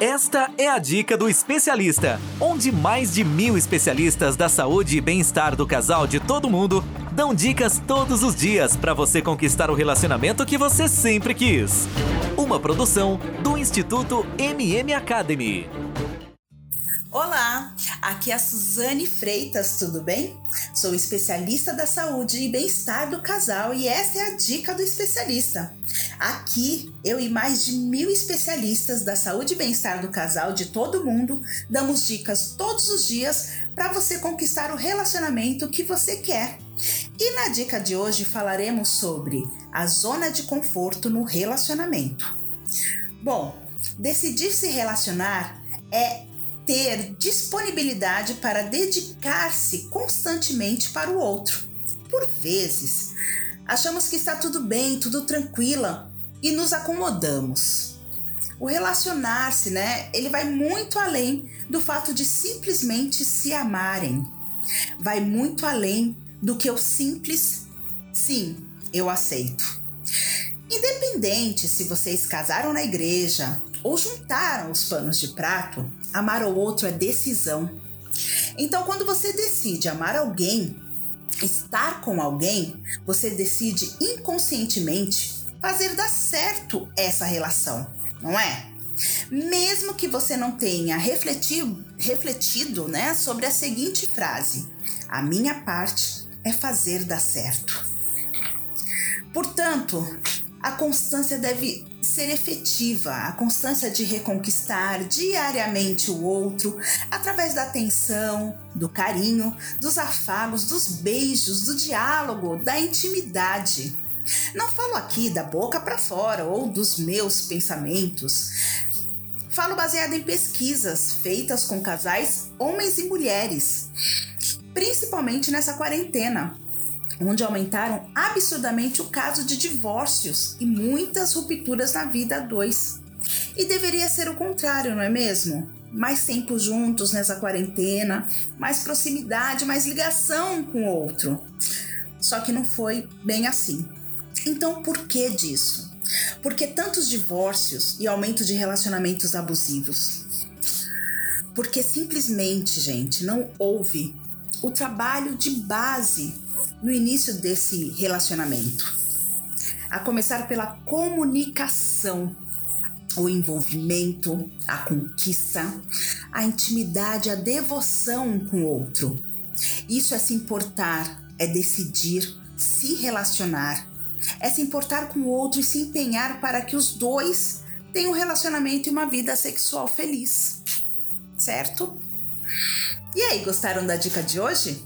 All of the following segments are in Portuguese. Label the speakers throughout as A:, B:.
A: Esta é a dica do especialista, onde mais de mil especialistas da saúde e bem-estar do casal de todo mundo dão dicas todos os dias para você conquistar o relacionamento que você sempre quis. Uma produção do Instituto MM Academy.
B: Olá, aqui é a Suzane Freitas, tudo bem? Sou especialista da saúde e bem-estar do casal e essa é a dica do especialista. Aqui, eu e mais de mil especialistas da saúde e bem-estar do casal de todo mundo damos dicas todos os dias para você conquistar o relacionamento que você quer. E na dica de hoje falaremos sobre a zona de conforto no relacionamento. Bom, decidir se relacionar é ter disponibilidade para dedicar-se constantemente para o outro. Por vezes, achamos que está tudo bem, tudo tranquila e nos acomodamos. O relacionar-se, né, ele vai muito além do fato de simplesmente se amarem. Vai muito além do que o simples sim, eu aceito. Independente se vocês casaram na igreja ou juntaram os panos de prato, amar o outro é decisão. Então, quando você decide amar alguém, estar com alguém, você decide inconscientemente fazer dar certo essa relação, não é? Mesmo que você não tenha refletido, refletido né, sobre a seguinte frase: a minha parte é fazer dar certo. Portanto, a constância deve ser efetiva, a constância de reconquistar diariamente o outro através da atenção, do carinho, dos afagos, dos beijos, do diálogo, da intimidade. Não falo aqui da boca para fora ou dos meus pensamentos. Falo baseado em pesquisas feitas com casais, homens e mulheres, principalmente nessa quarentena, onde aumentaram absurdamente o caso de divórcios e muitas rupturas na vida a dois. E deveria ser o contrário, não é mesmo? Mais tempo juntos nessa quarentena, mais proximidade, mais ligação com o outro. Só que não foi bem assim. Então, por que disso? Por que tantos divórcios e aumento de relacionamentos abusivos? Porque simplesmente, gente, não houve o trabalho de base no início desse relacionamento. A começar pela comunicação, o envolvimento, a conquista, a intimidade, a devoção com o outro. Isso é se importar, é decidir, se relacionar, é se importar com o outro e se empenhar para que os dois tenham um relacionamento e uma vida sexual feliz. Certo? E aí, gostaram da dica de hoje?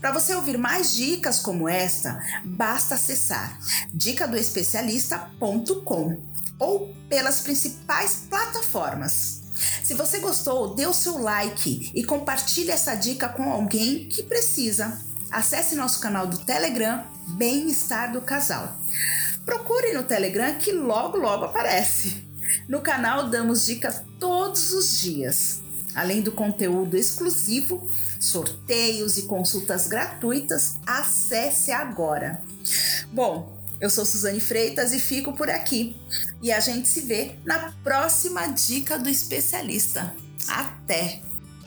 B: Para você ouvir mais dicas como esta, basta acessar dicadoespecialista.com ou pelas principais plataformas. Se você gostou, dê o seu like e compartilhe essa dica com alguém que precisa. Acesse nosso canal do Telegram Bem-Estar do Casal. Procure no Telegram que logo logo aparece. No canal damos dicas todos os dias. Além do conteúdo exclusivo, sorteios e consultas gratuitas, acesse agora. Bom, eu sou Suzane Freitas e fico por aqui. E a gente se vê na próxima dica do especialista. Até!